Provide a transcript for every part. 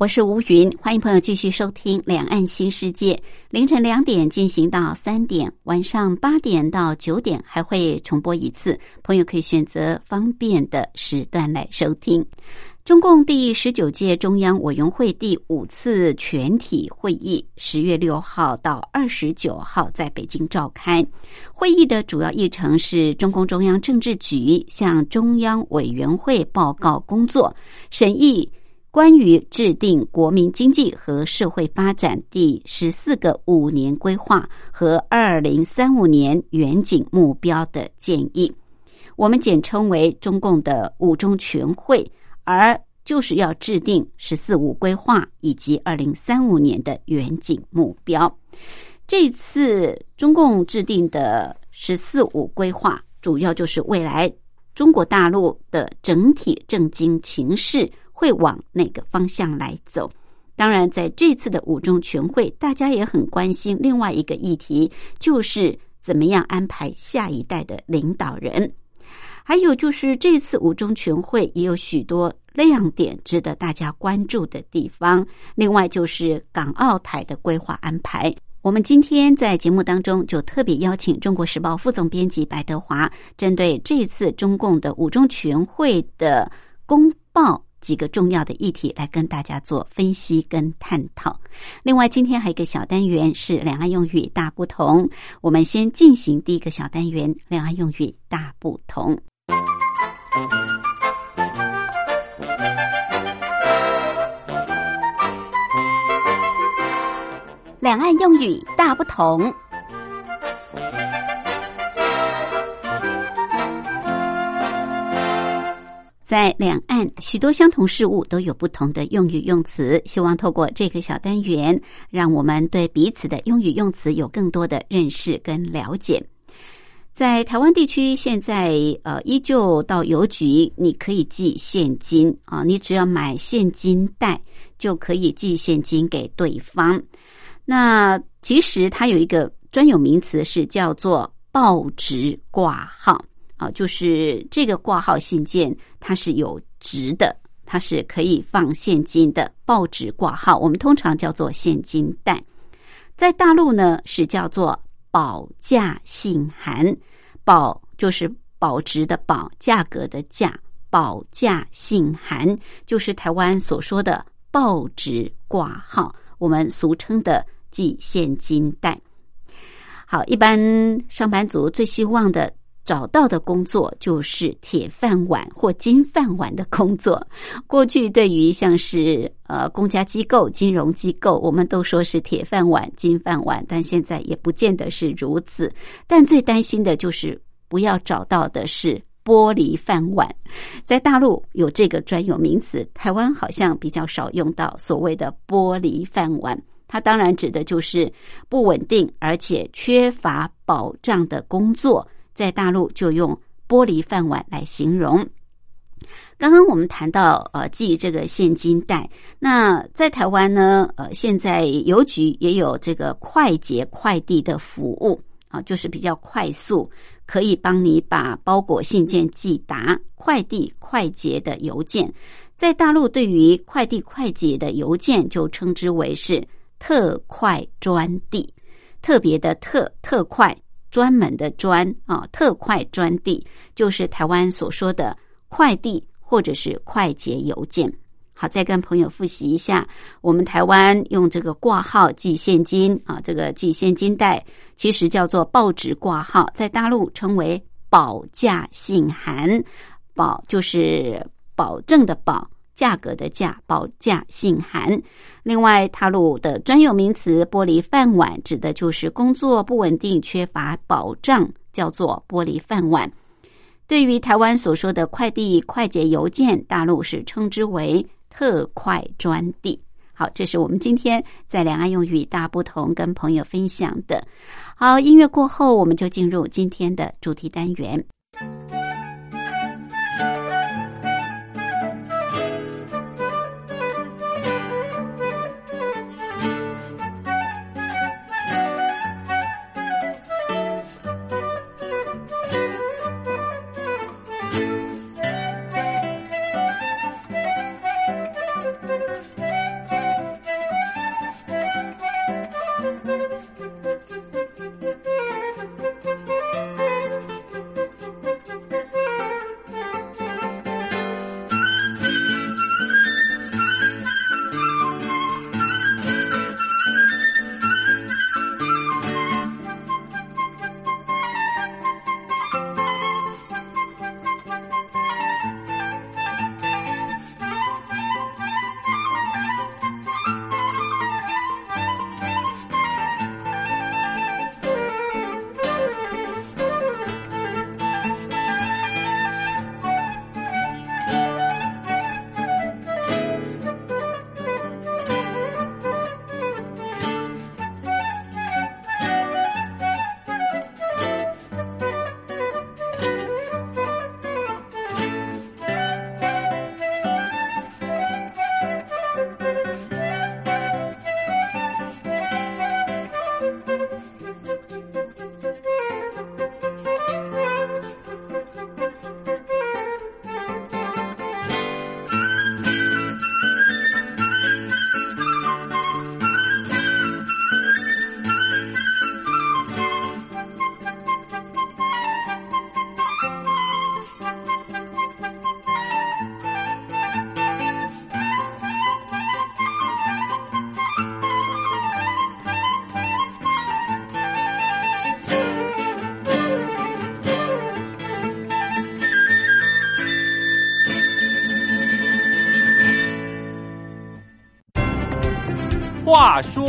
我是吴云，欢迎朋友继续收听《两岸新世界》。凌晨两点进行到三点，晚上八点到九点还会重播一次，朋友可以选择方便的时段来收听。中共第十九届中央委员会第五次全体会议十月六号到二十九号在北京召开。会议的主要议程是中共中央政治局向中央委员会报告工作审议。关于制定国民经济和社会发展第十四个五年规划和二零三五年远景目标的建议，我们简称为中共的五中全会，而就是要制定“十四五”规划以及二零三五年的远景目标。这次中共制定的“十四五”规划，主要就是未来中国大陆的整体政经情势。会往哪个方向来走？当然，在这次的五中全会，大家也很关心另外一个议题，就是怎么样安排下一代的领导人。还有就是这次五中全会也有许多亮点值得大家关注的地方。另外就是港澳台的规划安排。我们今天在节目当中就特别邀请《中国时报》副总编辑白德华，针对这次中共的五中全会的公报。几个重要的议题来跟大家做分析跟探讨。另外，今天还有一个小单元是两岸用语大不同。我们先进行第一个小单元：两岸用语大不同。两岸用语大不同。在两岸，许多相同事物都有不同的用语用词。希望透过这个小单元，让我们对彼此的用语用词有更多的认识跟了解。在台湾地区，现在呃依旧到邮局，你可以寄现金啊，你只要买现金袋就可以寄现金给对方。那其实它有一个专有名词，是叫做报纸挂号。啊，就是这个挂号信件，它是有值的，它是可以放现金的报纸挂号，我们通常叫做现金袋。在大陆呢，是叫做保价信函，保就是保值的保，价格的价，保价信函就是台湾所说的报纸挂号，我们俗称的寄现金袋。好，一般上班族最希望的。找到的工作就是铁饭碗或金饭碗的工作。过去对于像是呃公家机构、金融机构，我们都说是铁饭碗、金饭碗，但现在也不见得是如此。但最担心的就是不要找到的是玻璃饭碗。在大陆有这个专有名词，台湾好像比较少用到所谓的玻璃饭碗。它当然指的就是不稳定而且缺乏保障的工作。在大陆就用玻璃饭碗来形容。刚刚我们谈到呃寄这个现金袋，那在台湾呢呃现在邮局也有这个快捷快递的服务啊，就是比较快速，可以帮你把包裹信件寄达，快递快捷的邮件。在大陆对于快递快捷的邮件就称之为是特快专递，特别的特特快。专门的专啊，特快专递就是台湾所说的快递或者是快捷邮件。好，再跟朋友复习一下，我们台湾用这个挂号寄现金啊，这个寄现金袋其实叫做报纸挂号，在大陆称为保价信函，保就是保证的保。价格的价保价信函，另外，大陆的专有名词“玻璃饭碗”指的就是工作不稳定、缺乏保障，叫做玻璃饭碗。对于台湾所说的快递快捷邮件，大陆是称之为特快专递。好，这是我们今天在两岸用语大不同跟朋友分享的。好，音乐过后，我们就进入今天的主题单元。Thank you.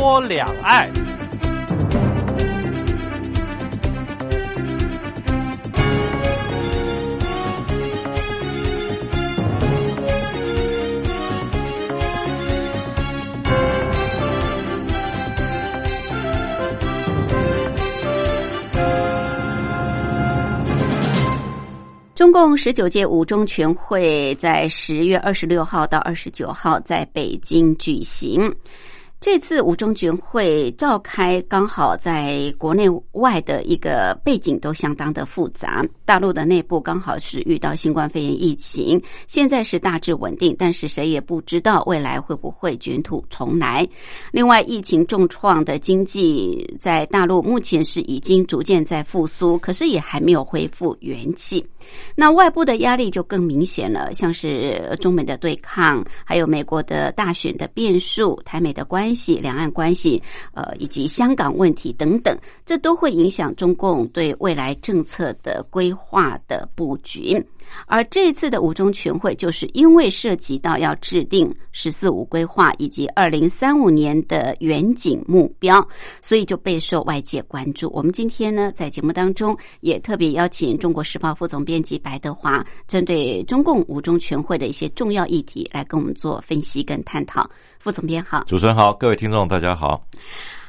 话说两岸。中共十九届五中全会在十月二十六号到二十九号在北京举行。这次五中全会召开，刚好在国内外的一个背景都相当的复杂。大陆的内部刚好是遇到新冠肺炎疫情，现在是大致稳定，但是谁也不知道未来会不会卷土重来。另外，疫情重创的经济在大陆目前是已经逐渐在复苏，可是也还没有恢复元气。那外部的压力就更明显了，像是中美的对抗，还有美国的大选的变数，台美的关系、两岸关系，呃，以及香港问题等等，这都会影响中共对未来政策的规划的布局。而这次的五中全会，就是因为涉及到要制定“十四五”规划以及二零三五年的远景目标，所以就备受外界关注。我们今天呢，在节目当中也特别邀请《中国时报》副总编辑白德华，针对中共五中全会的一些重要议题来跟我们做分析跟探讨。副总编好，主持人好，各位听众大家好。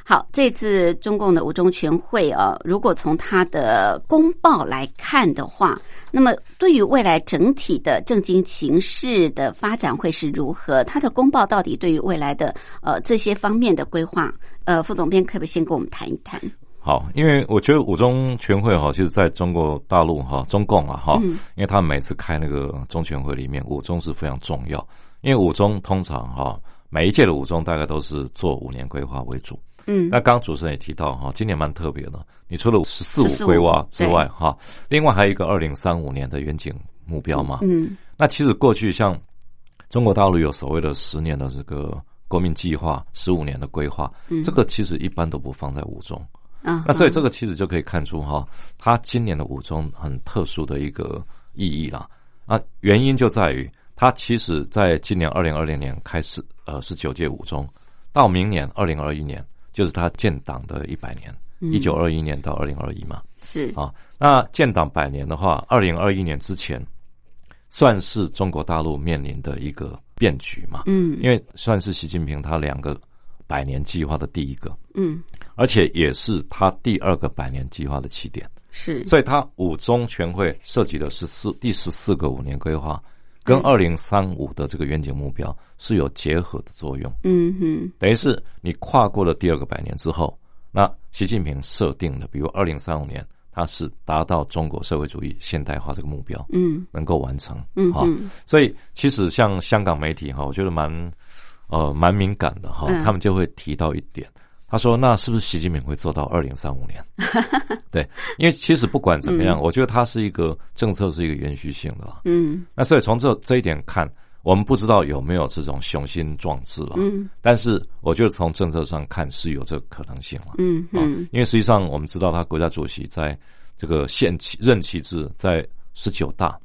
好，这次中共的五中全会啊，如果从它的公报来看的话，那么对于未来整体的政经情势的发展会是如何？它的公报到底对于未来的呃这些方面的规划，呃，副总编可不可以先跟我们谈一谈？好，因为我觉得五中全会哈，其实在中国大陆哈，中共啊哈，因为他每次开那个中全会里面，五中是非常重要，因为五中通常哈，每一届的五中大概都是做五年规划为主。嗯，那刚刚主持人也提到哈，今年蛮特别的。你除了“十四五”规划之外，哈，另外还有一个二零三五年的远景目标嘛。嗯，那其实过去像中国大陆有所谓的十年的这个国民计划、十五年的规划，这个其实一般都不放在五中啊。那所以这个其实就可以看出哈，它今年的五中很特殊的一个意义啦。啊，原因就在于它其实在今年二零二零年开始，呃，十九届五中，到明年二零二一年。就是他建党的一百年，一九二一年到二零二一嘛，是。啊。那建党百年的话，二零二一年之前，算是中国大陆面临的一个变局嘛，嗯，因为算是习近平他两个百年计划的第一个，嗯，而且也是他第二个百年计划的起点，是，所以他五中全会涉及的是四第十四个五年规划。跟二零三五的这个远景目标是有结合的作用，嗯哼，等于是你跨过了第二个百年之后，那习近平设定的，比如二零三五年，它是达到中国社会主义现代化这个目标，嗯，能够完成，嗯好，所以其实像香港媒体哈，我觉得蛮呃蛮敏感的哈，他们就会提到一点。他说：“那是不是习近平会做到二零三五年？对，因为其实不管怎么样，我觉得它是一个政策，是一个延续性的。嗯，那所以从这这一点看，我们不知道有没有这种雄心壮志了。嗯，但是我觉得从政策上看是有这个可能性了。嗯嗯，因为实际上我们知道，他国家主席在这个限期任期制在十九大。”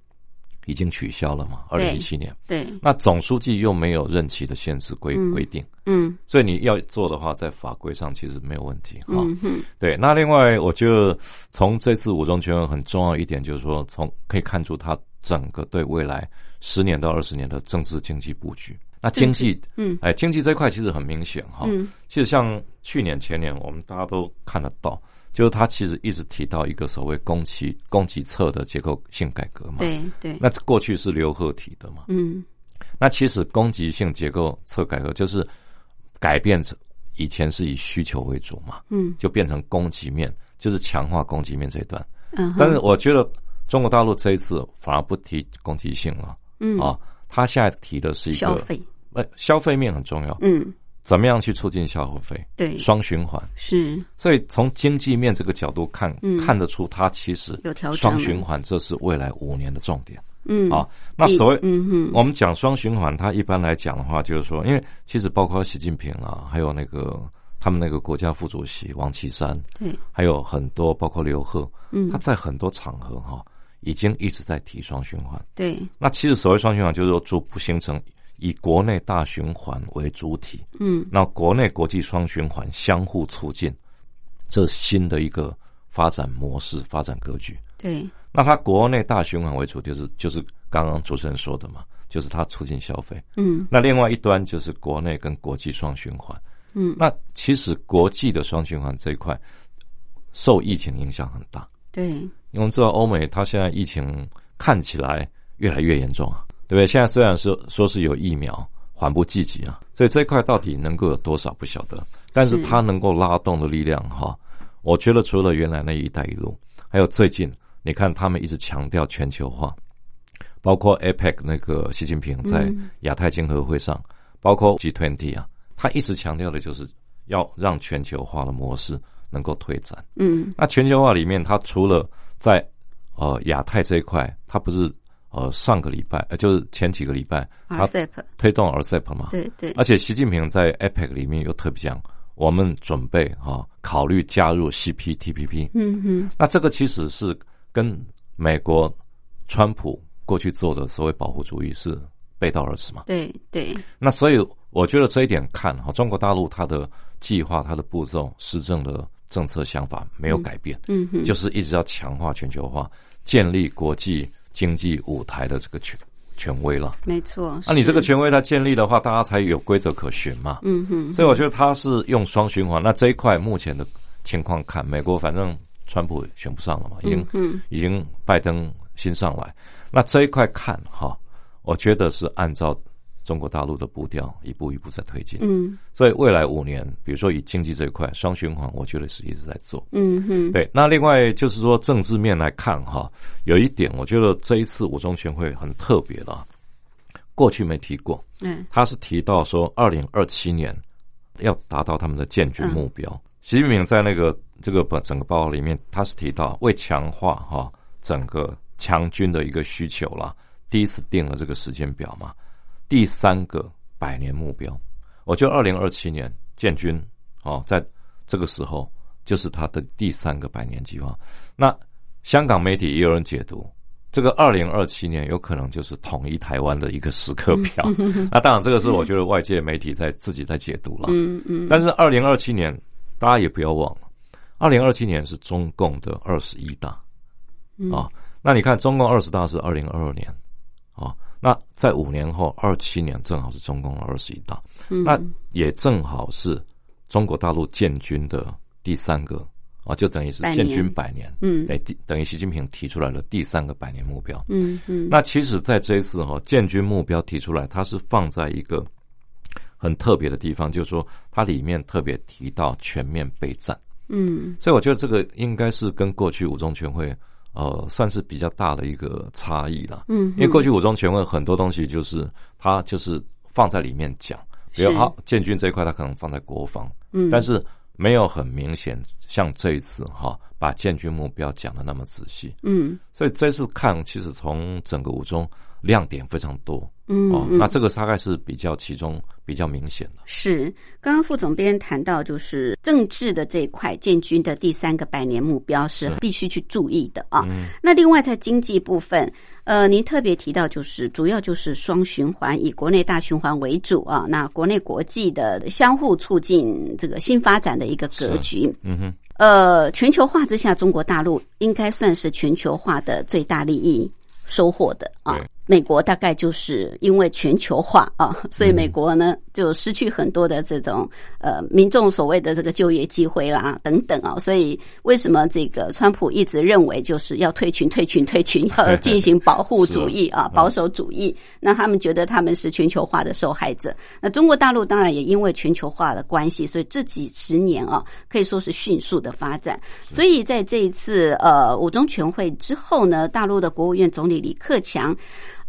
已经取消了嘛？二零一七年，对，那总书记又没有任期的限制规规定，嗯，所以你要做的话，在法规上其实没有问题哈。嗯对。那另外，我觉得从这次五中全会很重要一点，就是说，从可以看出他整个对未来十年到二十年的政治经济布局。那经济，嗯，哎，经济这块其实很明显哈。嗯，其实像去年前年，我们大家都看得到。就是他其实一直提到一个所谓供给供给侧的结构性改革嘛，对对。那过去是刘鹤提的嘛，嗯。那其实供给性结构侧改革就是改变成以前是以需求为主嘛，嗯，就变成供给面，就是强化供给面这一段。嗯。但是我觉得中国大陆这一次反而不提供给性了，嗯啊，他现在提的是一个消费，呃，消费面很重要，嗯。怎么样去促进消费？对，双循环是。所以从经济面这个角度看，嗯、看得出它其实有调双循环，这是未来五年的重点。嗯，啊，那所谓嗯哼，我们讲双循环，它一般来讲的话，就是说，因为其实包括习近平啊，还有那个他们那个国家副主席王岐山，对，还有很多包括刘鹤，嗯，他在很多场合哈，已经一直在提双循环。对，那其实所谓双循环，就是说逐步形成。以国内大循环为主体，嗯，那国内国际双循环相互促进，这新的一个发展模式、发展格局。对，那它国内大循环为主，就是就是刚刚主持人说的嘛，就是它促进消费。嗯，那另外一端就是国内跟国际双循环。嗯，那其实国际的双循环这一块受疫情影响很大。对，因为我们知道欧美它现在疫情看起来越来越严重啊。对不对？现在虽然说说是有疫苗，缓不济急啊，所以这一块到底能够有多少不晓得。但是它能够拉动的力量，哈，我觉得除了原来那一带一路，还有最近你看他们一直强调全球化，包括 APEC 那个习近平在亚太经合会上，包括 G20 啊，他一直强调的就是要让全球化的模式能够推展。嗯，那全球化里面，它除了在呃亚太这一块，它不是。呃，上个礼拜呃，就是前几个礼拜，他推动 RCEP 嘛，对对，而且习近平在 APEC 里面又特别讲，我们准备哈考虑加入 CPTPP，嗯哼，那这个其实是跟美国川普过去做的所谓保护主义是背道而驰嘛，对对，那所以我觉得这一点看哈，中国大陆它的计划、它的步骤、施政的政策想法没有改变，嗯哼，就是一直要强化全球化，建立国际。经济舞台的这个权权威了，没错。那你这个权威它建立的话，大家才有规则可循嘛。嗯哼。所以我觉得它是用双循环。那这一块目前的情况看，美国反正川普选不上了嘛，已经已经拜登新上来。那这一块看哈，我觉得是按照。中国大陆的步调一步一步在推进，嗯，所以未来五年，比如说以经济这一块双循环，我觉得是一直在做，嗯哼，对。那另外就是说政治面来看哈，有一点我觉得这一次五中全会很特别了，过去没提过，嗯，他是提到说二零二七年要达到他们的建军目标。习近平在那个这个把整个报告里面，他是提到为强化哈整个强军的一个需求啦，第一次定了这个时间表嘛。第三个百年目标，我觉得二零二七年建军哦，在这个时候就是他的第三个百年计划。那香港媒体也有人解读，这个二零二七年有可能就是统一台湾的一个时刻表。那当然，这个是我觉得外界媒体在自己在解读了。嗯嗯。但是二零二七年，大家也不要忘了，二零二七年是中共的二十一大啊。那你看，中共二十大是二零二二年啊。那在五年后，二七年正好是中共二十一大，那也正好是中国大陆建军的第三个啊，就等于是建军百年，嗯，哎，等于习近平提出来了第三个百年目标，嗯嗯。那其实，在这一次哈建军目标提出来，它是放在一个很特别的地方，就是说它里面特别提到全面备战，嗯，所以我觉得这个应该是跟过去五中全会。呃，算是比较大的一个差异了。嗯，因为过去武装全会很多东西就是它就是放在里面讲，比如好建军这一块，它可能放在国防，嗯，但是没有很明显像这一次哈，把建军目标讲的那么仔细。嗯，所以这次看，其实从整个武装亮点非常多。嗯，哦，那这个大概是比较其中比较明显的。是，刚刚副总编谈到，就是政治的这一块，建军的第三个百年目标是必须去注意的啊。那另外在经济部分，呃，您特别提到，就是主要就是双循环，以国内大循环为主啊。那国内国际的相互促进这个新发展的一个格局。嗯哼。呃，全球化之下，中国大陆应该算是全球化的最大利益收获的啊。美国大概就是因为全球化啊，所以美国呢就失去很多的这种呃民众所谓的这个就业机会啦等等啊，所以为什么这个川普一直认为就是要退群退群退群，要进行保护主义啊保守主义？那他们觉得他们是全球化的受害者。那中国大陆当然也因为全球化的关系，所以这几十年啊可以说是迅速的发展。所以在这一次呃五中全会之后呢，大陆的国务院总理李克强。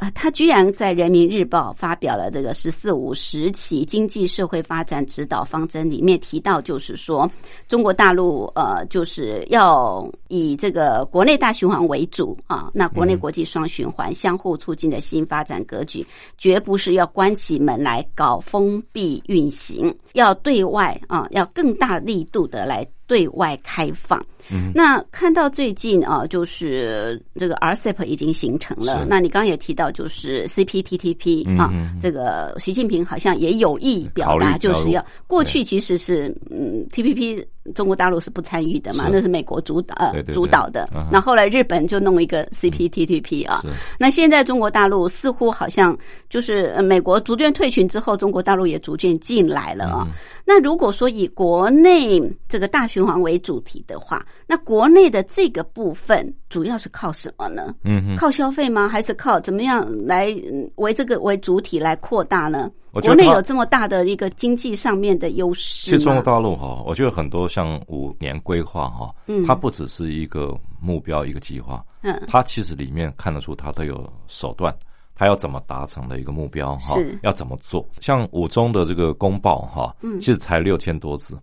啊，他居然在《人民日报》发表了这个“十四五”时期经济社会发展指导方针，里面提到，就是说中国大陆呃，就是要以这个国内大循环为主啊，那国内国际双循环相互促进的新发展格局，绝不是要关起门来搞封闭运行，要对外啊，要更大力度的来。对外开放，嗯那看到最近啊，就是这个 RCEP 已经形成了。那你刚刚也提到，就是 CPTPP 啊，这个习近平好像也有意表达，就是要过去其实是嗯 TPP。中国大陆是不参与的嘛？那是美国主导呃主导的。那后来日本就弄一个 CPTPP 啊。那现在中国大陆似乎好像就是美国逐渐退群之后，中国大陆也逐渐进来了啊。那如果说以国内这个大循环为主题的话，那国内的这个部分主要是靠什么呢？嗯，靠消费吗？还是靠怎么样来为这个为主体来扩大呢？国内有这么大的一个经济上面的优势。其实中国大陆哈，我觉得很多像五年规划哈，它不只是一个目标一个计划，嗯，它其实里面看得出它都有手段，它要怎么达成的一个目标哈，要怎么做。像五中的这个公报哈，嗯，其实才六千多字，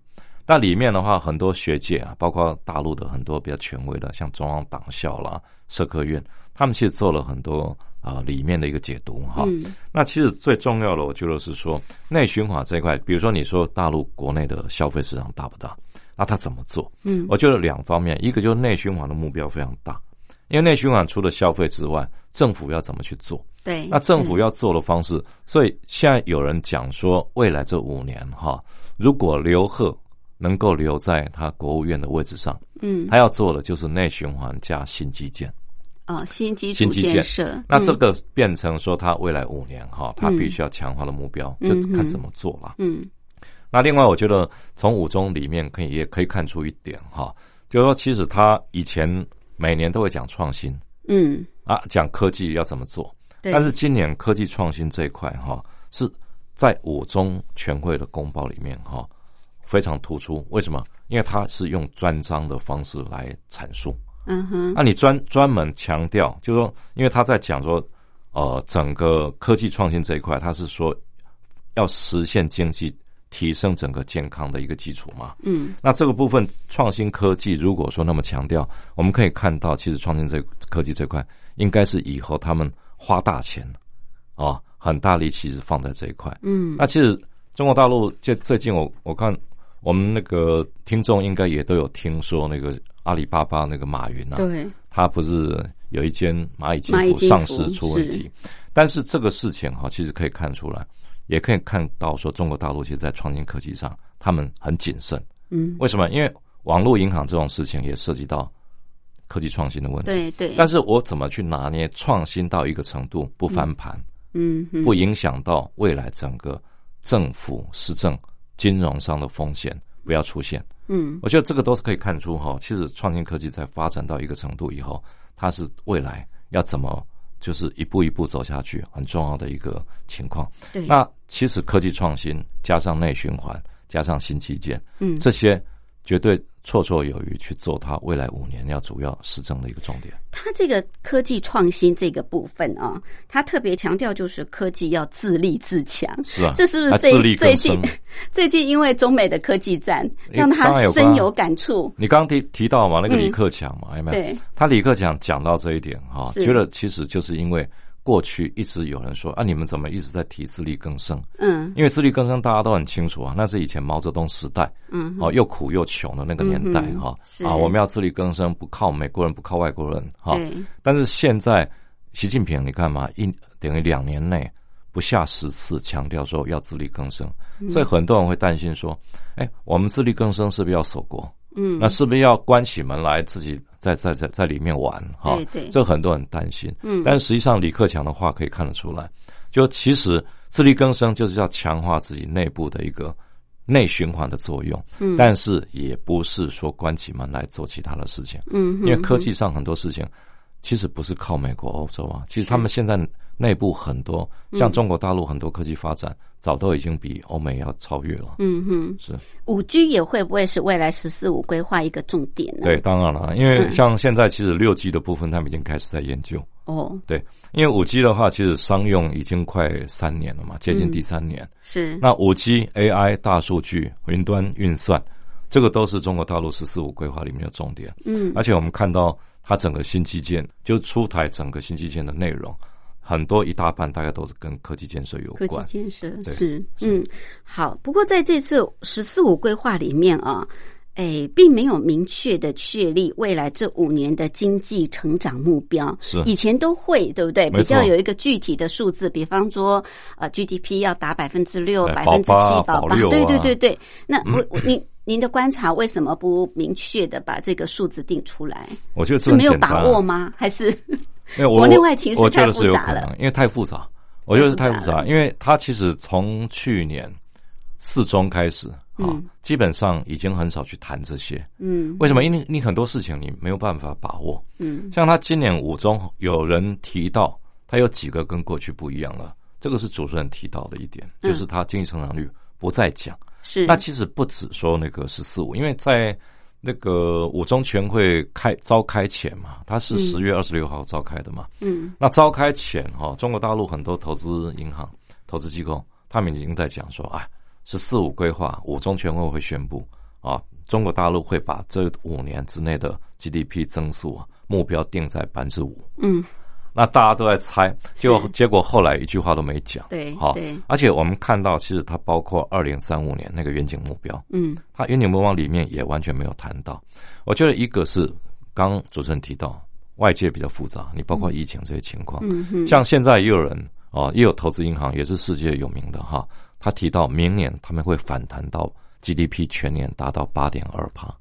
但里面的话很多学界啊，包括大陆的很多比较权威的，像中央党校啦、社科院，他们其实做了很多。啊，里面的一个解读哈，那其实最重要的，我觉得是说内循环这一块，比如说你说大陆国内的消费市场大不大？那他怎么做？嗯，我觉得两方面，一个就是内循环的目标非常大，因为内循环除了消费之外，政府要怎么去做？对，那政府要做的方式，所以现在有人讲说，未来这五年哈，如果刘鹤能够留在他国务院的位置上，嗯，他要做的就是内循环加新基建。啊，新基新基建。设，那这个变成说，他未来五年哈，他必须要强化的目标，就看怎么做了。嗯，那另外，我觉得从五中里面可以也可以看出一点哈，就是说，其实他以前每年都会讲创新，嗯，啊，讲科技要怎么做，但是今年科技创新这一块哈，是在五中全会的公报里面哈非常突出。为什么？因为它是用专章的方式来阐述。嗯哼，那你专专门强调，就是说，因为他在讲说，呃，整个科技创新这一块，他是说要实现经济提升整个健康的一个基础嘛。嗯，那这个部分创新科技，如果说那么强调，我们可以看到，其实创新这科技这块，应该是以后他们花大钱，啊，很大力气是放在这一块。嗯，那其实中国大陆最最近，我我看我们那个听众应该也都有听说那个。阿里巴巴那个马云啊，对，他不是有一间蚂蚁金服上市出问题，但是这个事情哈，其实可以看出来，也可以看到说中国大陆其实，在创新科技上，他们很谨慎。嗯，为什么？因为网络银行这种事情也涉及到科技创新的问题。对对。但是我怎么去拿捏创新到一个程度不翻盘，嗯，不影响到未来整个政府施政、金融上的风险不要出现？嗯，我觉得这个都是可以看出哈，其实创新科技在发展到一个程度以后，它是未来要怎么就是一步一步走下去很重要的一个情况。对。那其实科技创新加上内循环加上新基建，嗯，这些绝对。绰绰有余去做它未来五年要主要施政的一个重点。它这个科技创新这个部分啊，它特别强调就是科技要自立自强。是啊，这是不是最最近 最近因为中美的科技战让他深有感触？你刚刚提提到嘛，那个李克强嘛，有没有？对，他李克强讲到这一点哈，觉得其实就是因为。过去一直有人说啊，你们怎么一直在提自力更生？嗯，因为自力更生大家都很清楚啊，那是以前毛泽东时代，嗯，哦，又苦又穷的那个年代哈，啊，我们要自力更生，不靠美国人，不靠外国人哈。但是现在习近平，你看嘛，一等于两年内不下十次强调说要自力更生，所以很多人会担心说，哎，我们自力更生是不是要守国？嗯，那是不是要关起门来自己在在在在里面玩？哈，对对，这很多人担心。嗯，但实际上李克强的话可以看得出来，就其实自力更生就是要强化自己内部的一个内循环的作用。嗯，但是也不是说关起门来做其他的事情。嗯，因为科技上很多事情其实不是靠美国、欧洲啊，其实他们现在内部很多，像中国大陆很多科技发展。早都已经比欧美要超越了。嗯哼，是五 G 也会不会是未来“十四五”规划一个重点呢？对，当然了，因为像现在其实六 G 的部分，他们已经开始在研究。哦，对，因为五 G 的话，其实商用已经快三年了嘛，接近第三年。是那五 G AI 大数据、云端运算，这个都是中国大陆“十四五”规划里面的重点。嗯，而且我们看到它整个新基建，就出台整个新基建的内容。很多一大半大概都是跟科技建设有关。科技建设是嗯好，不过在这次“十四五”规划里面啊，哎，并没有明确的确立未来这五年的经济成长目标。是以前都会对不对？比较有一个具体的数字，比方说呃 GDP 要达百分之六、百分之七、保八。对对对对。那我您您的观察为什么不明确的把这个数字定出来？我觉得是没有把握吗？还是？因为国内外其实太复杂了，因为太复杂，我觉得是太复杂。因为他其实从去年四中开始啊，基本上已经很少去谈这些。嗯，为什么？因为你很多事情你没有办法把握。嗯，像他今年五中有人提到，他有几个跟过去不一样了。这个是主持人提到的一点，就是他经济成长率不再讲。是，那其实不止说那个十四五，因为在。那个五中全会开召开前嘛，它是十月二十六号召开的嘛。嗯，那召开前哈，中国大陆很多投资银行、投资机构，他们已经在讲说，啊，十四五规划，五中全会会宣布啊，中国大陆会把这五年之内的 GDP 增速啊目标定在百分之五。嗯。那大家都在猜，就结果后来一句话都没讲。对，好，而且我们看到，其实它包括二零三五年那个远景目标，嗯，它远景目标里面也完全没有谈到。我觉得一个是刚主持人提到外界比较复杂，你包括疫情这些情况，嗯。像现在也有人哦，也有投资银行也是世界有名的哈，他提到明年他们会反弹到 GDP 全年达到八点二帕。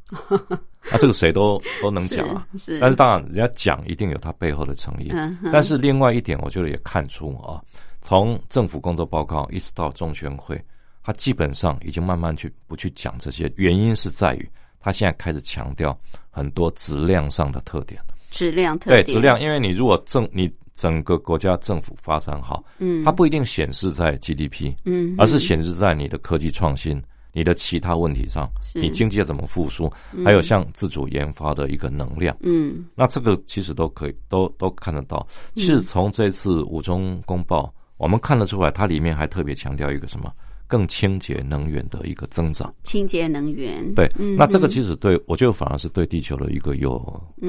那这个谁都 都能讲啊，是，但是当然人家讲一定有他背后的诚意。嗯，但是另外一点，我觉得也看出啊，从政府工作报告一直到中全会，他基本上已经慢慢去不去讲这些，原因是在于他现在开始强调很多质量上的特点。质量特对质量，因为你如果政你整个国家政府发展好，嗯，它不一定显示在 GDP，嗯，而是显示在你的科技创新。你的其他问题上，你经济怎么复苏？还有像自主研发的一个能量，嗯，那这个其实都可以，都都看得到。其实从这次五中公报，我们看得出来，它里面还特别强调一个什么更清洁能源的一个增长。清洁能源，对，那这个其实对我觉得反而是对地球的一个有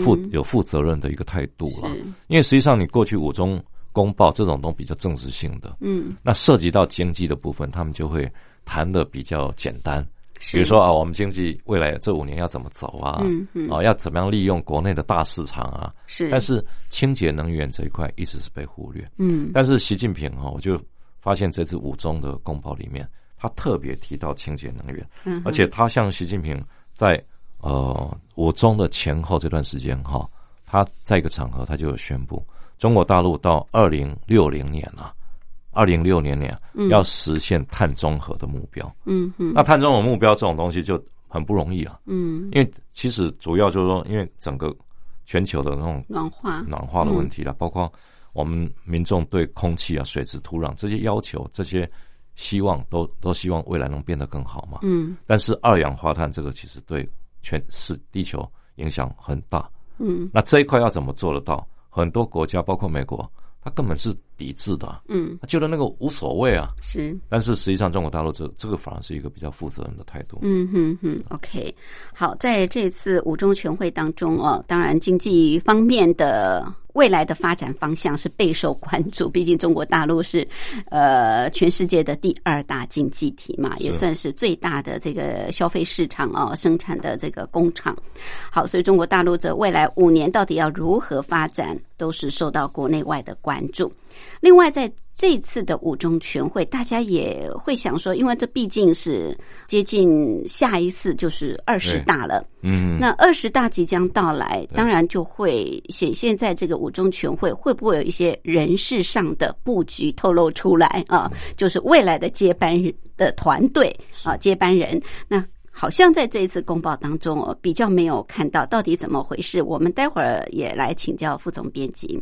负有负责任的一个态度了。因为实际上你过去五中公报这种都比较政治性的，嗯，那涉及到经济的部分，他们就会。谈的比较简单，比如说啊，我们经济未来这五年要怎么走啊？嗯嗯，啊，要怎么样利用国内的大市场啊？是，但是清洁能源这一块一直是被忽略。嗯，但是习近平哈，我就发现这次五中的公报里面，他特别提到清洁能源，嗯，而且他像习近平在呃，五中的前后这段时间哈，他在一个场合他就有宣布，中国大陆到二零六零年啊，二零六零年要实现碳中和的目标。嗯嗯，那碳中和目标这种东西就很不容易啊。嗯，因为其实主要就是说，因为整个全球的那种暖化暖化的问题了，包括我们民众对空气啊、水质、土壤这些要求，这些希望都都希望未来能变得更好嘛。嗯，但是二氧化碳这个其实对全是地球影响很大。嗯，那这一块要怎么做得到？很多国家，包括美国，它根本是抵制的。嗯，他觉得那个无所谓啊。是，但是实际上中国大陆这这个反而是一个比较负责任的态度。嗯哼哼，OK，好，在这次五中全会当中哦，当然经济方面的。未来的发展方向是备受关注，毕竟中国大陆是呃全世界的第二大经济体嘛，也算是最大的这个消费市场哦，生产的这个工厂。好，所以中国大陆这未来五年到底要如何发展，都是受到国内外的关注。另外，在这次的五中全会，大家也会想说，因为这毕竟是接近下一次就是二十大了，嗯，那二十大即将到来，当然就会显现在这个五中全会会不会有一些人事上的布局透露出来啊？就是未来的接班人的团队啊，接班人。那好像在这一次公报当中哦，比较没有看到到底怎么回事。我们待会儿也来请教副总编辑。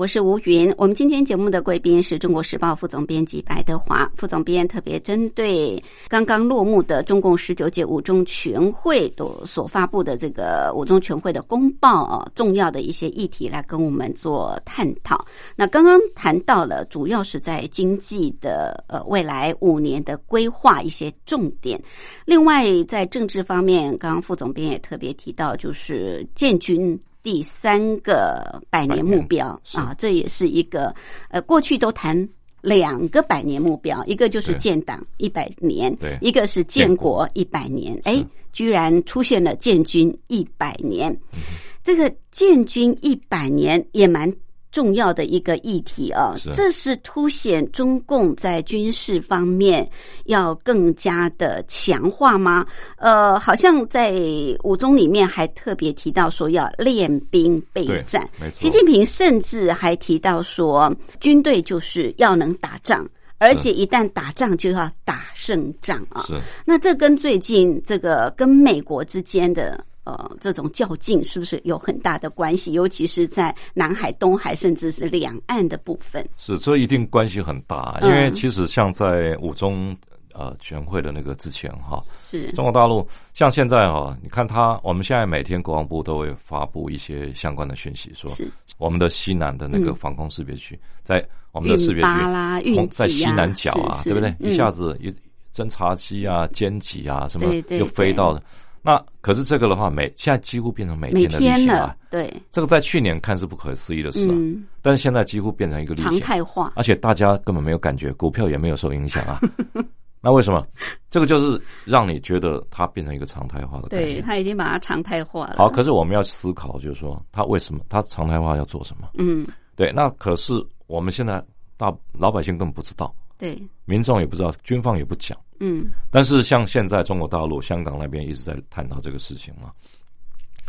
我是吴云。我们今天节目的贵宾是中国时报副总编辑白德华副总编，特别针对刚刚落幕的中共十九届五中全会都所发布的这个五中全会的公报啊，重要的一些议题来跟我们做探讨。那刚刚谈到了，主要是在经济的呃未来五年的规划一些重点。另外，在政治方面，刚刚副总编也特别提到，就是建军。第三个百年目标啊，这也是一个呃，过去都谈两个百年目标，一个就是建党一百年，对，一个是建国一百年，哎，居然出现了建军一百年，这个建军一百年也蛮。重要的一个议题啊，这是凸显中共在军事方面要更加的强化吗？呃，好像在五中里面还特别提到说要练兵备战。习近平甚至还提到说，军队就是要能打仗，而且一旦打仗就要打胜仗啊。是。那这跟最近这个跟美国之间的。呃，这种较劲是不是有很大的关系？尤其是在南海、东海，甚至是两岸的部分。是，这一定关系很大。因为其实像在五中呃全会的那个之前哈，是中国大陆像现在哈，你看他，我们现在每天国防部都会发布一些相关的讯息，说我们的西南的那个防空识别区，在我们的识别区从在西南角啊，对不对？一下子一侦察机啊、歼击啊什么又飞到。那可是这个的话，每现在几乎变成每天的例行了。对，这个在去年看是不可思议的事啊，但是现在几乎变成一个常态化，而且大家根本没有感觉，股票也没有受影响啊。那为什么？这个就是让你觉得它变成一个常态化的概念。对，它已经把它常态化了。好，可是我们要思考，就是说，它为什么它常态化要做什么？嗯，对。那可是我们现在大老百姓根本不知道，对，民众也不知道，军方也不讲。嗯，但是像现在中国大陆、香港那边一直在探讨这个事情嘛，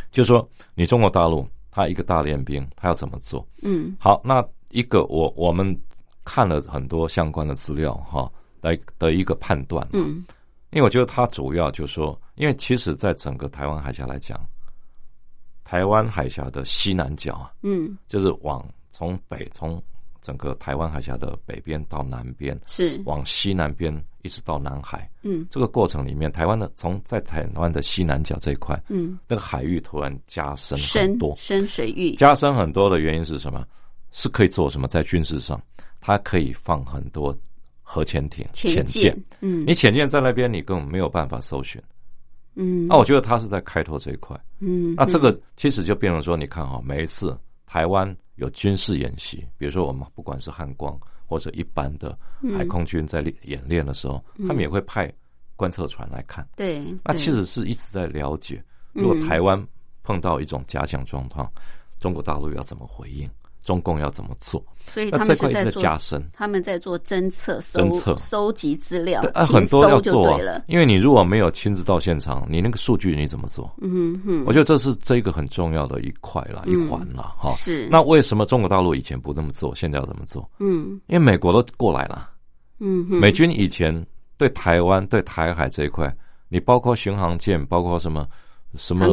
就说你中国大陆他一个大练兵，他要怎么做？嗯，好，那一个我我们看了很多相关的资料哈，来的一个判断。嗯，因为我觉得他主要就是说，因为其实在整个台湾海峡来讲，台湾海峡的西南角啊，嗯，就是往从北从。整个台湾海峡的北边到南边，是往西南边一直到南海。嗯，这个过程里面，台湾的从在台湾的西南角这一块，嗯，那个海域突然加深很多，深水域加深很多的原因是什么？是可以做什么？在军事上，它可以放很多核潜艇、潜舰。嗯，你潜舰在那边，你根本没有办法搜寻。嗯，那我觉得他是在开拓这一块。嗯，那这个其实就变成说，你看哈，每一次台湾。有军事演习，比如说我们不管是汉光或者一般的海空军在演练的时候，他们也会派观测船来看。对，那其实是一直在了解，如果台湾碰到一种假想状况，中国大陆要怎么回应。中共要怎么做？所以他们是在做加深，他们在做侦测、侦测、收集资料，很多要做啊。因为你如果没有亲自到现场，你那个数据你怎么做？嗯哼，我觉得这是这个很重要的一块了，一环了哈。是。那为什么中国大陆以前不那么做，现在要怎么做？嗯，因为美国都过来了。嗯，美军以前对台湾、对台海这一块，你包括巡航舰，包括什么？什么？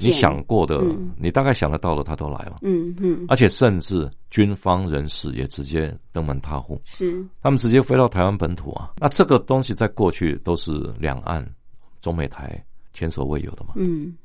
你想过的，你大概想得到的，他都来了。嗯嗯，而且甚至军方人士也直接登门踏户，是他们直接飞到台湾本土啊。那这个东西在过去都是两岸中美台前所未有的嘛。嗯，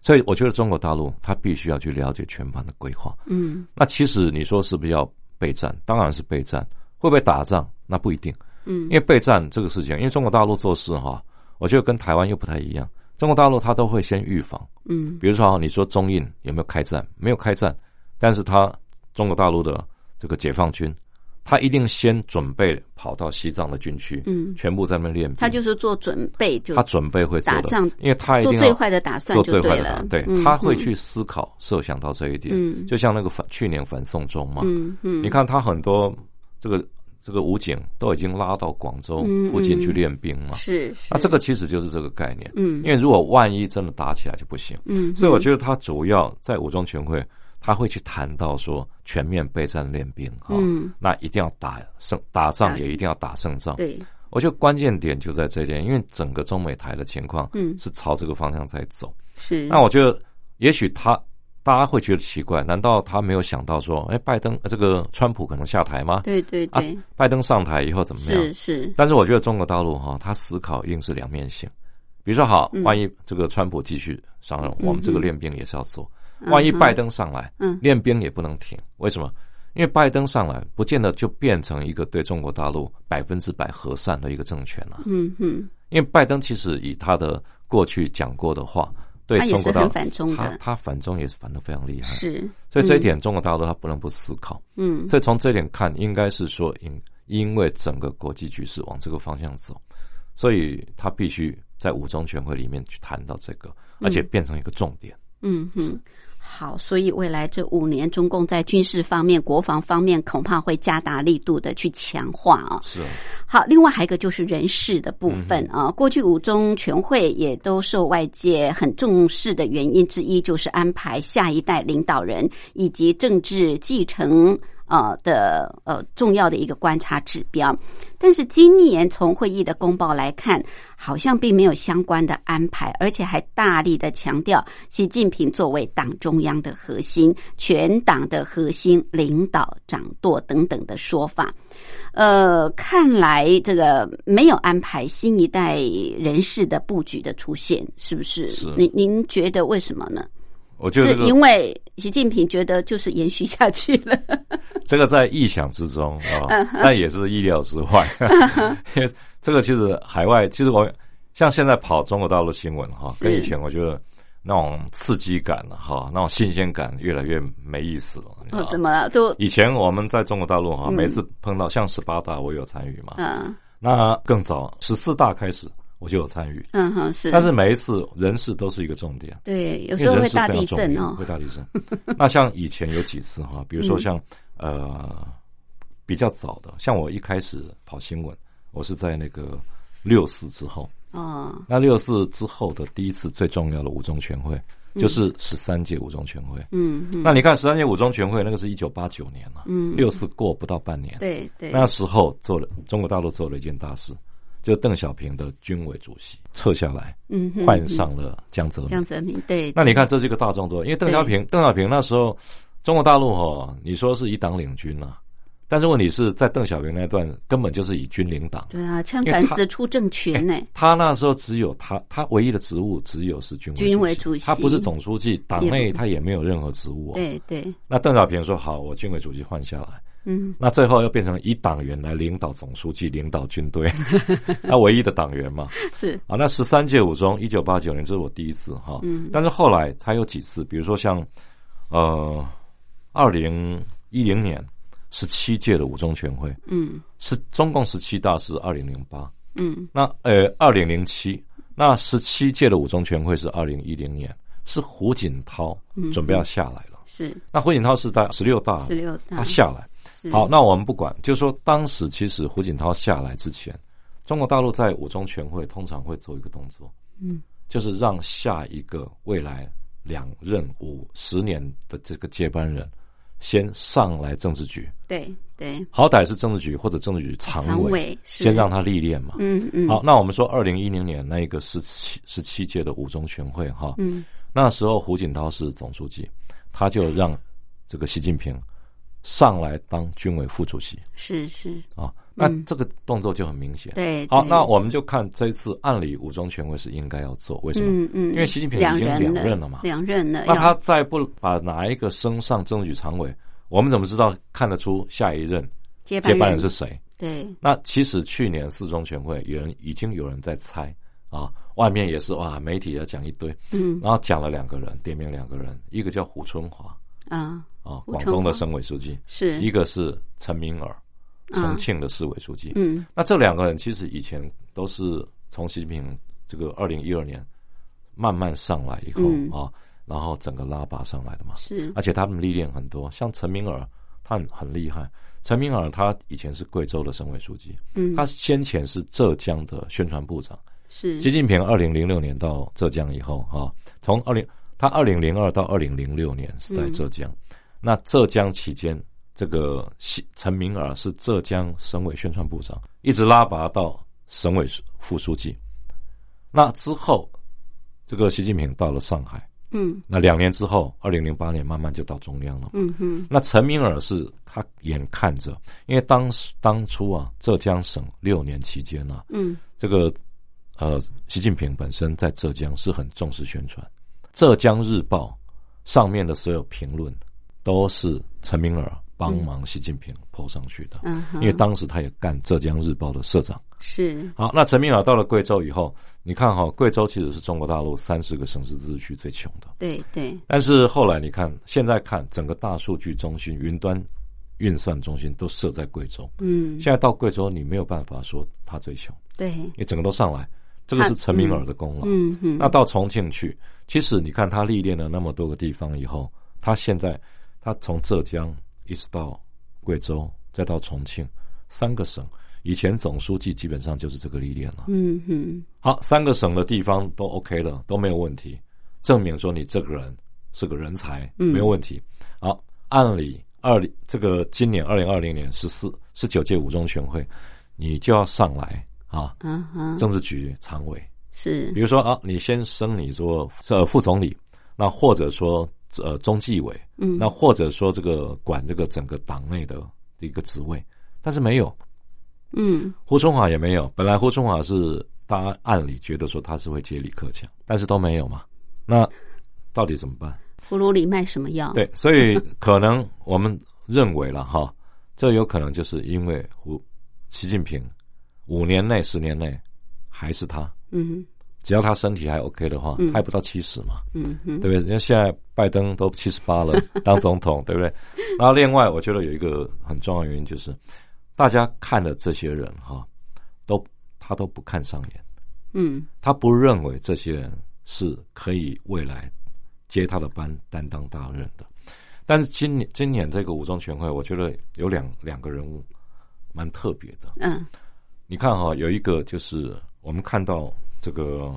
所以我觉得中国大陆他必须要去了解全盘的规划。嗯，那其实你说是不是要备战？当然是备战，会不会打仗？那不一定。嗯，因为备战这个事情，因为中国大陆做事哈，我觉得跟台湾又不太一样。中国大陆他都会先预防，嗯，比如说你说中印有没有开战？没有开战，但是他中国大陆的这个解放军，他一定先准备跑到西藏的军区，嗯，全部在那练兵。他就是做准备，就他准备会打仗，因为他做最坏的打算，做最坏的打算对，他会去思考、设想到这一点。嗯，就像那个反去年反送中嘛，嗯嗯，你看他很多这个。这个武警都已经拉到广州附近去练兵了，是是。那这个其实就是这个概念，嗯，因为如果万一真的打起来就不行，嗯，所以我觉得他主要在武装全会，他会去谈到说全面备战练兵，哈，嗯，那一定要打胜打仗，也一定要打胜仗。对，我觉得关键点就在这点，因为整个中美台的情况，嗯，是朝这个方向在走。是。那我觉得，也许他。大家会觉得奇怪，难道他没有想到说，哎，拜登这个川普可能下台吗？对对对，拜登上台以后怎么样？是是。但是我觉得中国大陆哈，他思考一定是两面性。比如说，好，万一这个川普继续上任，我们这个练兵也是要做。万一拜登上来，嗯，练兵也不能停。为什么？因为拜登上来，不见得就变成一个对中国大陆百分之百和善的一个政权了。嗯嗯。因为拜登其实以他的过去讲过的话，对中国大陆反中他他反中也是反的非常厉害。是。所以这一点，中国大陆他不能不思考。嗯。所以从这点看，应该是说，因因为整个国际局势往这个方向走，所以他必须在五中全会里面去谈到这个，而且变成一个重点。嗯哼。好，所以未来这五年，中共在军事方面、国防方面恐怕会加大力度的去强化啊。是。好，另外还有一个就是人事的部分啊。过去五中全会也都受外界很重视的原因之一，就是安排下一代领导人以及政治继承。呃的呃重要的一个观察指标，但是今年从会议的公报来看，好像并没有相关的安排，而且还大力的强调习近平作为党中央的核心、全党的核心领导掌舵等等的说法。呃，看来这个没有安排新一代人士的布局的出现，是不是？是。您您觉得为什么呢？我觉得是因为习近平觉得就是延续下去了，这个在意想之中啊，但也是意料之外。因 为 这个其实海外，其实我像现在跑中国大陆新闻哈，跟以前我觉得那种刺激感哈，那种新鲜感越来越没意思了。哦，怎么了？都以前我们在中国大陆哈，每次碰到像十八大，我有参与嘛。嗯，那更早十四大开始。我就有参与，嗯哼是，但是每一次人事都是一个重点，对，有时候会大地震哦，会大地震。那像以前有几次哈，比如说像呃比较早的，像我一开始跑新闻，我是在那个六四之后，哦，那六四之后的第一次最重要的五中全会，就是十三届五中全会，嗯，那你看十三届五中全会那个是一九八九年了，嗯，六四过不到半年，对对，那时候做了中国大陆做了一件大事。就邓小平的军委主席撤下来，嗯，换上了江泽民。江泽民对，那你看这是一个大动作，因为邓小平，邓小平那时候中国大陆哈，你说是一党领军啊，但是问题是在邓小平那段根本就是以军领党。对啊，枪杆子出政权呢。他那时候只有他，他唯一的职务只有是军委军委主席，他不是总书记，党内他也没有任何职务。对对。那邓小平说好，我军委主席换下来。嗯，那最后又变成以党员来领导总书记，领导军队，那唯一的党员嘛，是。啊。那十三届五中，一九八九年这是我第一次哈，嗯，但是后来他有几次，比如说像呃二零一零年十七届的五中全会，嗯，是中共十七大是二零零八，嗯，那呃二零零七，那十七届的五中全会是二零一零年，是胡锦涛准备要下来了，是。那胡锦涛是在十六大，十六大。他下来。好，那我们不管，就是说，当时其实胡锦涛下来之前，中国大陆在五中全会通常会做一个动作，嗯，就是让下一个未来两任五十年的这个接班人先上来政治局，对对，好歹是政治局或者政治局常委，先让他历练嘛，嗯嗯。好，那我们说二零一零年那个十七十七届的五中全会哈，嗯，那时候胡锦涛是总书记，他就让这个习近平。上来当军委副主席是是啊，那这个动作就很明显。对，好，那我们就看这一次，按理五中全会是应该要做，为什么？嗯嗯，因为习近平已经两任了嘛，两任了。那他再不把哪一个升上政治局常委，我们怎么知道看得出下一任接班人是谁？对。那其实去年四中全会有人已经有人在猜啊，外面也是哇，媒体要讲一堆，嗯，然后讲了两个人，点名两个人，一个叫胡春华啊。啊，广东的省委书记是一个是陈明尔，重庆的市委书记。嗯，那这两个人其实以前都是从习近平这个二零一二年慢慢上来以后啊，然后整个拉拔上来的嘛。是，而且他们历练很多，像陈明尔，他很很厉害。陈明尔他以前是贵州的省委书记，嗯，他先前是浙江的宣传部长。是，习近平二零零六年到浙江以后啊，从二零他二零零二到二零零六年是在浙江。那浙江期间，这个陈明尔是浙江省委宣传部长，一直拉拔到省委副书记。那之后，这个习近平到了上海，嗯，那两年之后，二零零八年慢慢就到中央了。嗯哼，那陈明尔是他眼看着，因为当时当初啊，浙江省六年期间呢，嗯，这个呃，习近平本身在浙江是很重视宣传，《浙江日报》上面的所有评论都是陈明尔帮忙习近平泼上去的。嗯，因为当时他也干《浙江日报》的社长。是好，那陈明尔到了贵州以后，你看哈，贵州其实是中国大陆三十个省市自治区最穷的。对对，但是后来你看，现在看整个大数据中心、云端运算中心都设在贵州。嗯，现在到贵州，你没有办法说他最穷，对，因为整个都上来，这个是陈明尔的功劳。嗯哼，那到重庆去，其实你看他历练了那么多个地方以后，他现在他从浙江一直到贵州，再到重庆，三个省。以前总书记基本上就是这个历练了。嗯哼，好，三个省的地方都 OK 了，都没有问题，证明说你这个人是个人才，没有问题。好，按理二零这个今年二零二零年十四十九届五中全会，你就要上来啊，政治局常委是，比如说啊，你先升你做呃副总理，那或者说呃中纪委，嗯，那或者说这个管这个整个党内的一个职位，但是没有。嗯，胡春华也没有。本来胡春华是大家按理觉得说他是会接李克强，但是都没有嘛。那到底怎么办？葫芦里卖什么药？对，所以可能我们认为了哈，这有可能就是因为胡习近平五年内、十年内还是他。嗯，只要他身体还 OK 的话，还不到七十嘛。嗯嗯，对不对？因为现在拜登都七十八了，当总统，对不对？然后另外，我觉得有一个很重要的原因就是。大家看的这些人哈，都他都不看上眼，嗯，他不认为这些人是可以未来接他的班担当大任的。但是今年今年这个五中全会，我觉得有两两个人物蛮特别的。嗯，你看哈，有一个就是我们看到这个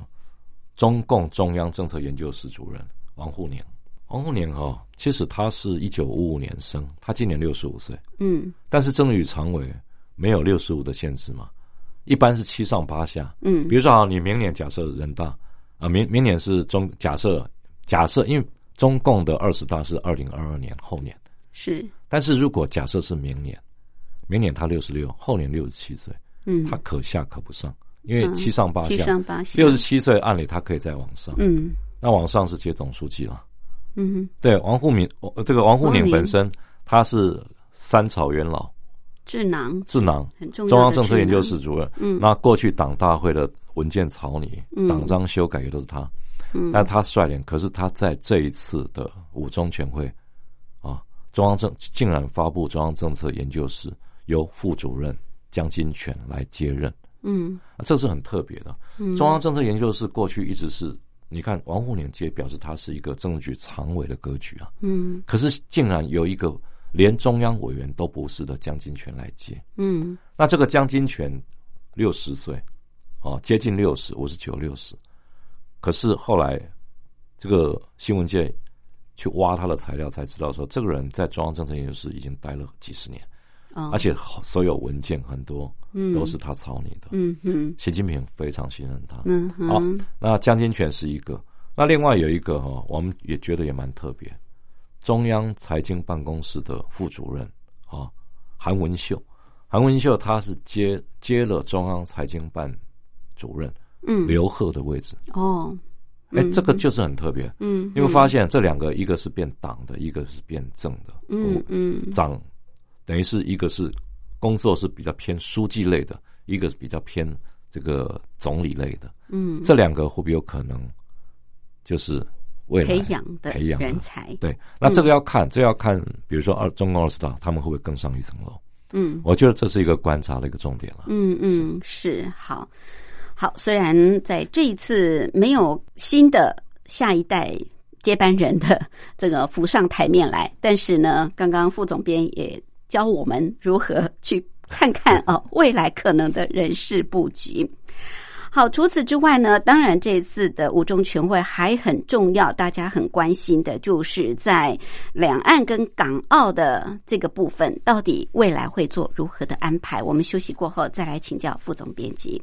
中共中央政策研究室主任王沪宁。王沪宁哈，其实他是一九五五年生，他今年六十五岁。嗯，但是政与常委没有六十五的限制嘛，一般是七上八下。嗯，比如说啊，你明年假设人大啊，明明年是中假设假设，因为中共的二十大是二零二二年后年是，但是如果假设是明年，明年他六十六，后年六十七岁，嗯，他可下可不上，因为七上八下，七上八下，六十七岁按理他可以再往上，嗯，那往上是接总书记了。嗯，对，王沪宁，这个王沪宁本身他是三朝元老，智囊，智囊，很重要。中央政策研究室主任，嗯，那过去党大会的文件草拟、党章修改也都是他，嗯，但他率领，可是他在这一次的五中全会，啊，中央政竟然发布中央政策研究室由副主任江金泉来接任，嗯，这是很特别的。中央政策研究室过去一直是。你看王沪宁接表示他是一个政治局常委的格局啊，嗯，可是竟然有一个连中央委员都不是的江金泉来接，嗯，那这个江金泉六十岁，哦，接近六十，五十九六十，可是后来这个新闻界去挖他的材料，才知道说这个人在中央政策研究室已经待了几十年。而且所有文件很多都是他抄你的。嗯嗯，习近平非常信任他。嗯，好，那江金泉是一个，那另外有一个哈，我们也觉得也蛮特别，中央财经办公室的副主任啊，韩文秀。韩文秀他是接接了中央财经办主任嗯刘鹤的位置。哦，哎，这个就是很特别。嗯，因为发现这两个，一个是变党的，一个是变政的。嗯嗯，长。等于是一个是工作是比较偏书记类的，一个是比较偏这个总理类的。嗯，这两个会不会有可能就是未来培养的培养人才？对，那这个要看，这要看，比如说二中共二十大，他们会不会更上一层楼？嗯，我觉得这是一个观察的一个重点了。嗯嗯，是好，好，虽然在这一次没有新的下一代。接班人的这个浮上台面来，但是呢，刚刚副总编也教我们如何去看看啊未来可能的人事布局。好，除此之外呢，当然这次的五中全会还很重要，大家很关心的就是在两岸跟港澳的这个部分，到底未来会做如何的安排？我们休息过后再来请教副总编辑。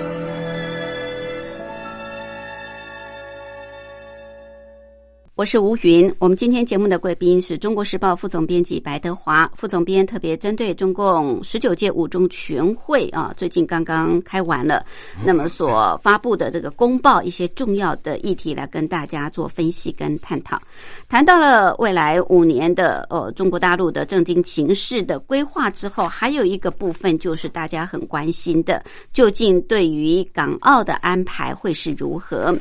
我是吴云，我们今天节目的贵宾是中国时报副总编辑白德华。副总编，特别针对中共十九届五中全会啊，最近刚刚开完了，那么所发布的这个公报一些重要的议题来跟大家做分析跟探讨，谈到了未来五年的呃中国大陆的政经情势的规划之后，还有一个部分就是大家很关心的，究竟对于港澳的安排会是如何？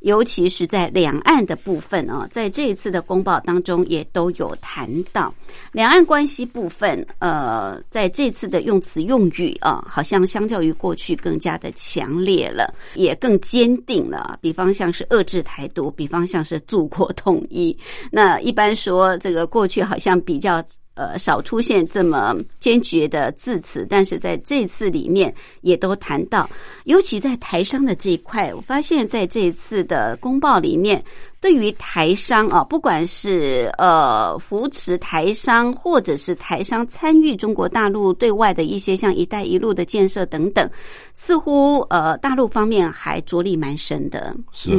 尤其是在两岸的部分啊，在这一次的公报当中也都有谈到两岸关系部分。呃，在这次的用词用语啊，好像相较于过去更加的强烈了，也更坚定了。比方像是遏制台独，比方像是祖国统一。那一般说，这个过去好像比较。呃，少出现这么坚决的字词，但是在这次里面也都谈到，尤其在台商的这一块，我发现在这次的公报里面，对于台商啊，不管是呃扶持台商，或者是台商参与中国大陆对外的一些像“一带一路”的建设等等，似乎呃大陆方面还着力蛮深的。是，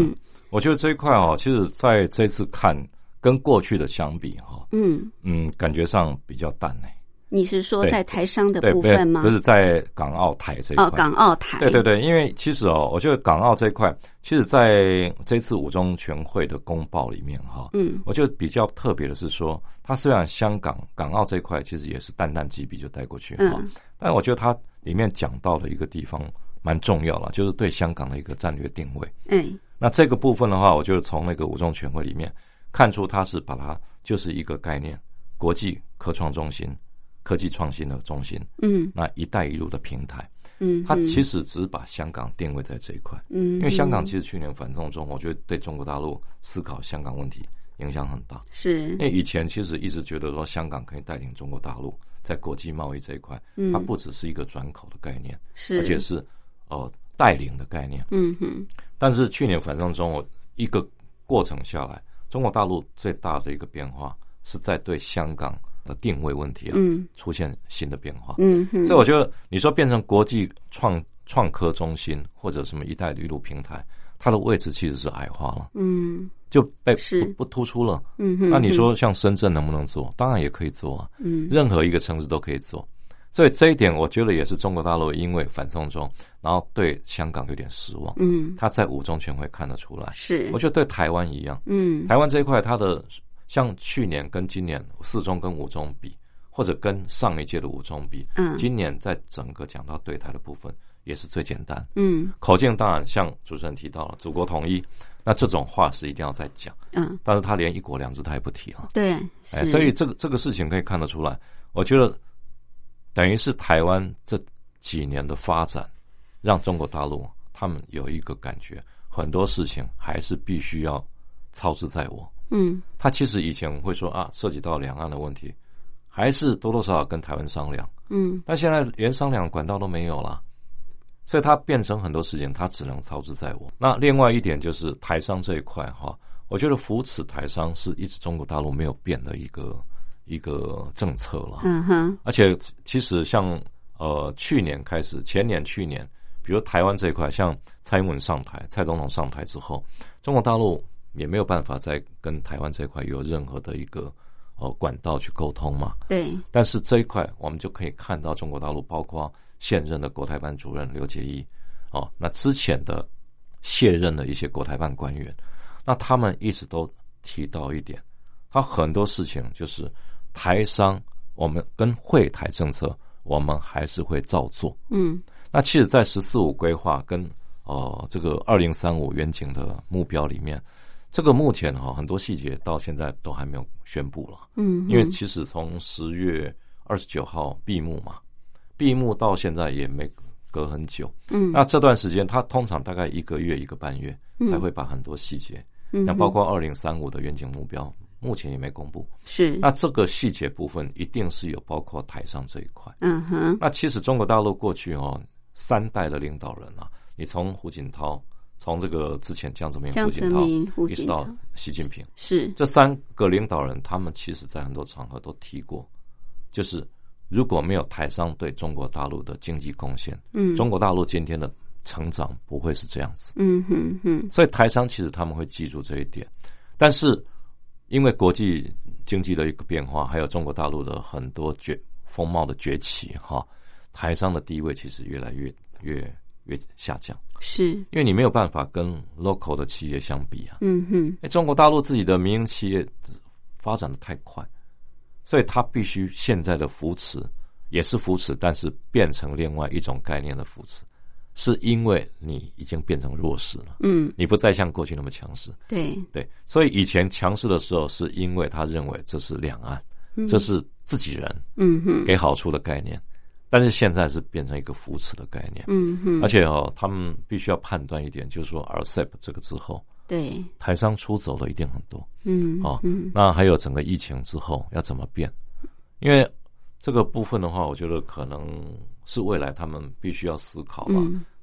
我觉得这一块啊，其实在这次看。跟过去的相比，哈，嗯嗯，感觉上比较淡呢。你是说在台商的部分吗？不是在港澳台这一块。哦，港澳台。对对对，因为其实哦，我觉得港澳这一块，其实在这次五中全会的公报里面，哈，嗯，我觉得比较特别的是说，它虽然香港、港澳这一块其实也是淡淡几笔就带过去，哈，但我觉得它里面讲到的一个地方蛮重要了，就是对香港的一个战略定位。嗯，那这个部分的话，我觉得从那个五中全会里面。看出它是把它就是一个概念，国际科创中心、科技创新的中心。嗯，那“一带一路”的平台。嗯，它其实只是把香港定位在这一块。嗯，因为香港其实去年反送中，我觉得对中国大陆思考香港问题影响很大。是，因为以前其实一直觉得说香港可以带领中国大陆在国际贸易这一块，它不只是一个转口的概念，是，而且是呃带领的概念。嗯哼。但是去年反送中，我一个过程下来。中国大陆最大的一个变化是在对香港的定位问题啊，出现新的变化。嗯，所以我觉得你说变成国际创创科中心或者什么“一带一路”平台，它的位置其实是矮化了。嗯，就被不不突出了。嗯哼，那你说像深圳能不能做？当然也可以做啊。嗯，任何一个城市都可以做。所以这一点，我觉得也是中国大陆因为反送中，然后对香港有点失望。嗯，他在五中全会看得出来。是，我觉得对台湾一样。嗯，台湾这一块，它的像去年跟今年四中跟五中比，或者跟上一届的五中比，嗯，今年在整个讲到对台的部分也是最简单。嗯，口径当然像主持人提到了祖国统一，那这种话是一定要再讲。嗯，但是他连一国两制他也不提了。对，哎，所以这个这个事情可以看得出来，我觉得。等于是台湾这几年的发展，让中国大陆他们有一个感觉，很多事情还是必须要操之在我。嗯，他其实以前会说啊，涉及到两岸的问题，还是多多少少跟台湾商量。嗯，但现在连商量管道都没有了，所以他变成很多事情，他只能操之在我。那另外一点就是台商这一块哈，我觉得扶持台商是一直中国大陆没有变的一个。一个政策了，嗯哼，而且其实像呃去年开始，前年去年，比如台湾这一块，像蔡英文上台，蔡总统上台之后，中国大陆也没有办法再跟台湾这一块有任何的一个呃管道去沟通嘛。对。但是这一块，我们就可以看到中国大陆，包括现任的国台办主任刘捷一，哦，那之前的卸任的一些国台办官员，那他们一直都提到一点，他很多事情就是。台商，我们跟会台政策，我们还是会照做。嗯，那其实，在“十四五”规划跟呃这个二零三五远景的目标里面，这个目前哈很多细节到现在都还没有宣布了。嗯，因为其实从十月二十九号闭幕嘛，闭幕到现在也没隔很久。嗯，那这段时间，它通常大概一个月一个半月才会把很多细节，像包括二零三五的远景目标，目前也没公布。是，那这个细节部分一定是有包括台商这一块。嗯哼，那其实中国大陆过去哦，三代的领导人啊，你从胡锦涛。从这个之前江泽民、胡锦涛，一直到习近平，是这三个领导人，他们其实在很多场合都提过，就是如果没有台商对中国大陆的经济贡献，嗯，中国大陆今天的成长不会是这样子，嗯哼哼。所以台商其实他们会记住这一点，但是因为国际经济的一个变化，还有中国大陆的很多崛风貌的崛起，哈，台商的地位其实越来越越。越下降，是因为你没有办法跟 local 的企业相比啊。嗯哼，哎，中国大陆自己的民营企业发展的太快，所以它必须现在的扶持也是扶持，但是变成另外一种概念的扶持，是因为你已经变成弱势了。嗯，你不再像过去那么强势。对。对，所以以前强势的时候，是因为他认为这是两岸，这是自己人，嗯哼，给好处的概念。但是现在是变成一个扶持的概念，嗯哼，而且哦，他们必须要判断一点，就是说，RCEP 这个之后，对。台商出走的一定很多，嗯，哦，那还有整个疫情之后要怎么变？因为这个部分的话，我觉得可能是未来他们必须要思考吧。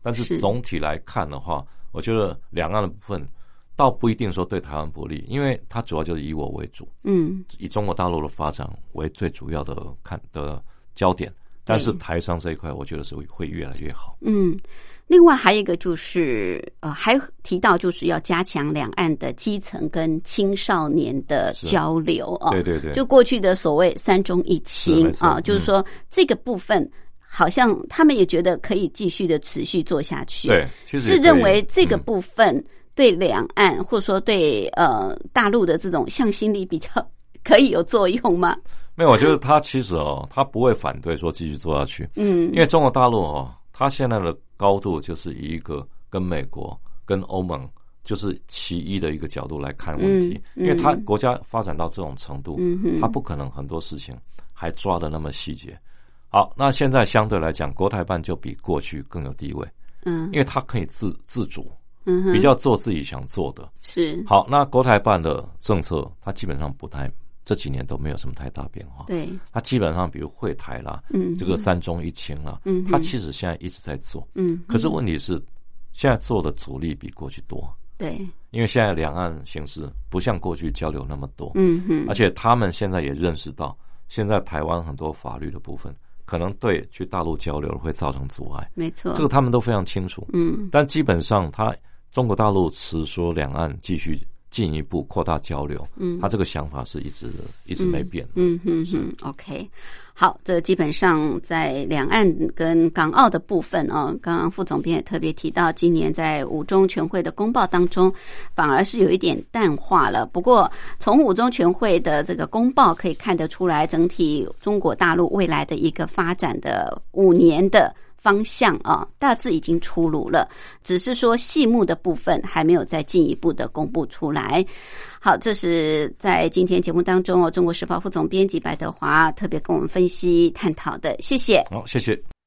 但是总体来看的话，我觉得两岸的部分倒不一定说对台湾不利，因为它主要就是以我为主，嗯，以中国大陆的发展为最主要的看的焦点。但是台商这一块，我觉得是会越来越好。嗯，另外还有一个就是，呃，还提到就是要加强两岸的基层跟青少年的交流啊。对对对。就过去的所谓三中一青啊，就是说这个部分好像他们也觉得可以继续的持续做下去。对，是认为这个部分对两岸或者说对呃大陆的这种向心力比较可以有作用吗？没有，我觉得他其实哦，他不会反对说继续做下去。嗯，因为中国大陆哦，他现在的高度就是以一个跟美国、跟欧盟就是其一的一个角度来看问题。因为他国家发展到这种程度，他不可能很多事情还抓的那么细节。好，那现在相对来讲，国台办就比过去更有地位。嗯，因为他可以自自主，嗯，比较做自己想做的。是好，那国台办的政策，他基本上不太。这几年都没有什么太大变化。对，他基本上比如会台啦，嗯，这个三中一清啦，嗯，他其实现在一直在做，嗯，可是问题是，现在做的阻力比过去多。对，因为现在两岸形势不像过去交流那么多，嗯哼，而且他们现在也认识到，现在台湾很多法律的部分可能对去大陆交流会造成阻碍。没错，这个他们都非常清楚。嗯，但基本上，他中国大陆持说两岸继续。进一步扩大交流，嗯，他这个想法是一直一直没变，嗯哼哼，OK，好，这基本上在两岸跟港澳的部分哦，刚刚副总编也特别提到，今年在五中全会的公报当中，反而是有一点淡化了。不过从五中全会的这个公报可以看得出来，整体中国大陆未来的一个发展的五年的。方向啊，大致已经出炉了，只是说细目的部分还没有再进一步的公布出来。好，这是在今天节目当中哦，《中国时报》副总编辑白德华特别跟我们分析探讨的，谢谢。好，谢谢。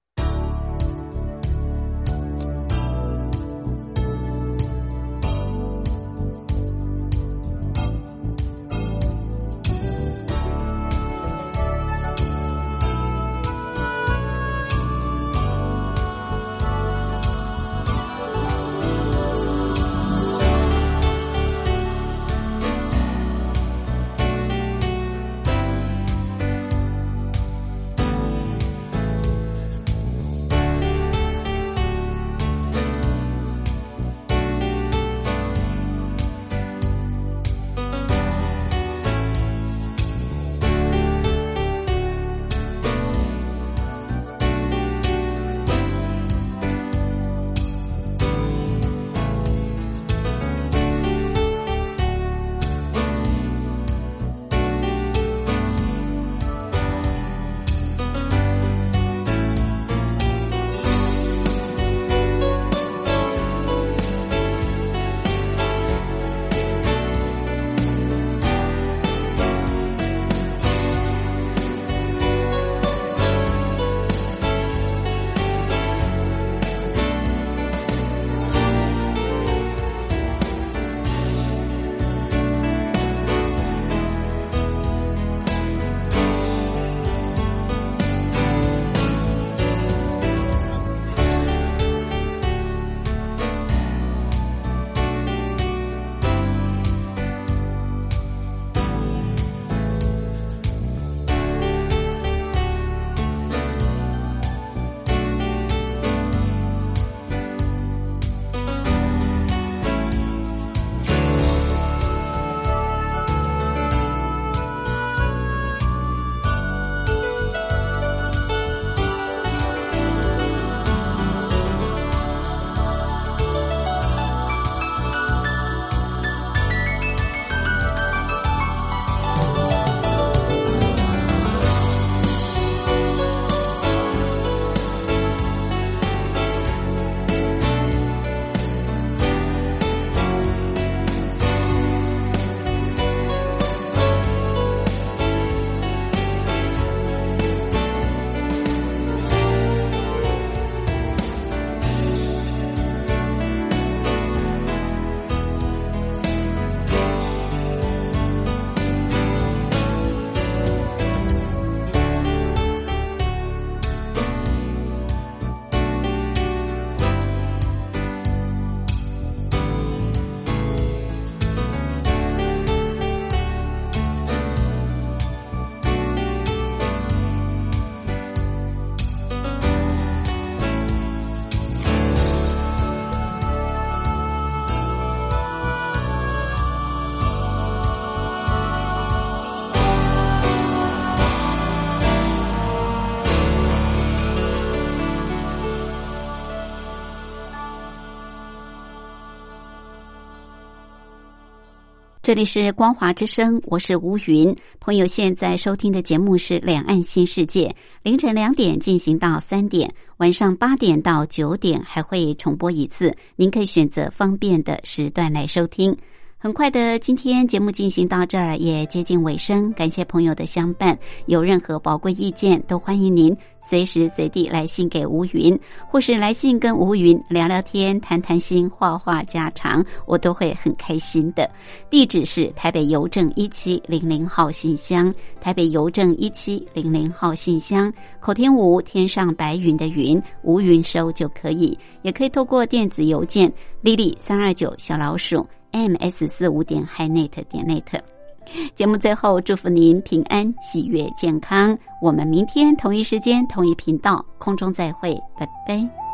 这里是光华之声，我是吴云。朋友现在收听的节目是《两岸新世界》，凌晨两点进行到三点，晚上八点到九点还会重播一次，您可以选择方便的时段来收听。很快的，今天节目进行到这儿也接近尾声，感谢朋友的相伴。有任何宝贵意见，都欢迎您随时随地来信给吴云，或是来信跟吴云聊聊天、谈谈心、话话家常，我都会很开心的。地址是台北邮政一七零零号信箱，台北邮政一七零零号信箱。口天吴天上白云的云，吴云收就可以，也可以透过电子邮件 lily 三二九小老鼠。m s 四五点 hinet 点 net，节目最后祝福您平安、喜悦、健康。我们明天同一时间、同一频道空中再会，拜拜。